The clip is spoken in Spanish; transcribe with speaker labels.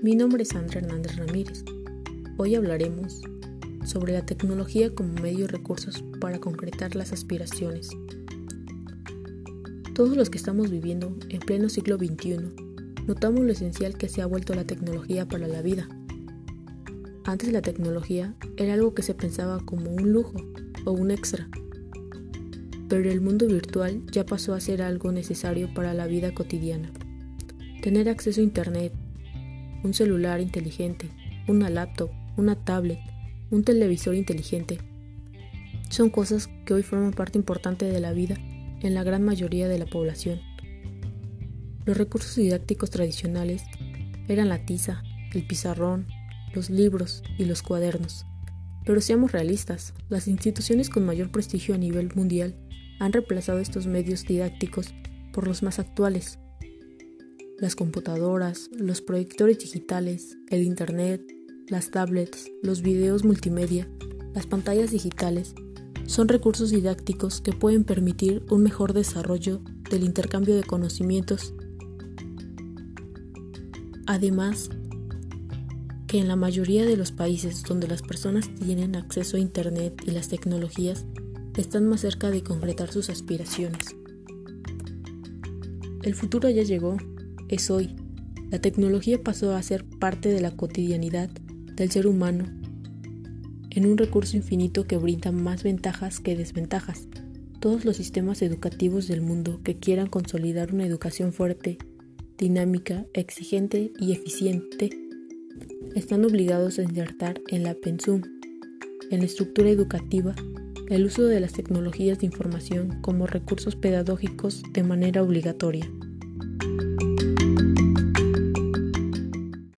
Speaker 1: Mi nombre es Sandra Hernández Ramírez. Hoy hablaremos sobre la tecnología como medio recursos para concretar las aspiraciones. Todos los que estamos viviendo en pleno siglo XXI notamos lo esencial que se ha vuelto la tecnología para la vida. Antes la tecnología era algo que se pensaba como un lujo o un extra, pero el mundo virtual ya pasó a ser algo necesario para la vida cotidiana. Tener acceso a Internet, un celular inteligente, una laptop, una tablet, un televisor inteligente. Son cosas que hoy forman parte importante de la vida en la gran mayoría de la población. Los recursos didácticos tradicionales eran la tiza, el pizarrón, los libros y los cuadernos. Pero seamos realistas, las instituciones con mayor prestigio a nivel mundial han reemplazado estos medios didácticos por los más actuales. Las computadoras, los proyectores digitales, el Internet, las tablets, los videos multimedia, las pantallas digitales, son recursos didácticos que pueden permitir un mejor desarrollo del intercambio de conocimientos. Además, que en la mayoría de los países donde las personas tienen acceso a Internet y las tecnologías, están más cerca de concretar sus aspiraciones. El futuro ya llegó, es hoy. La tecnología pasó a ser parte de la cotidianidad del ser humano en un recurso infinito que brinda más ventajas que desventajas. Todos los sistemas educativos del mundo que quieran consolidar una educación fuerte, dinámica, exigente y eficiente están obligados a insertar en la pensum, en la estructura educativa, el uso de las tecnologías de información como recursos pedagógicos de manera obligatoria.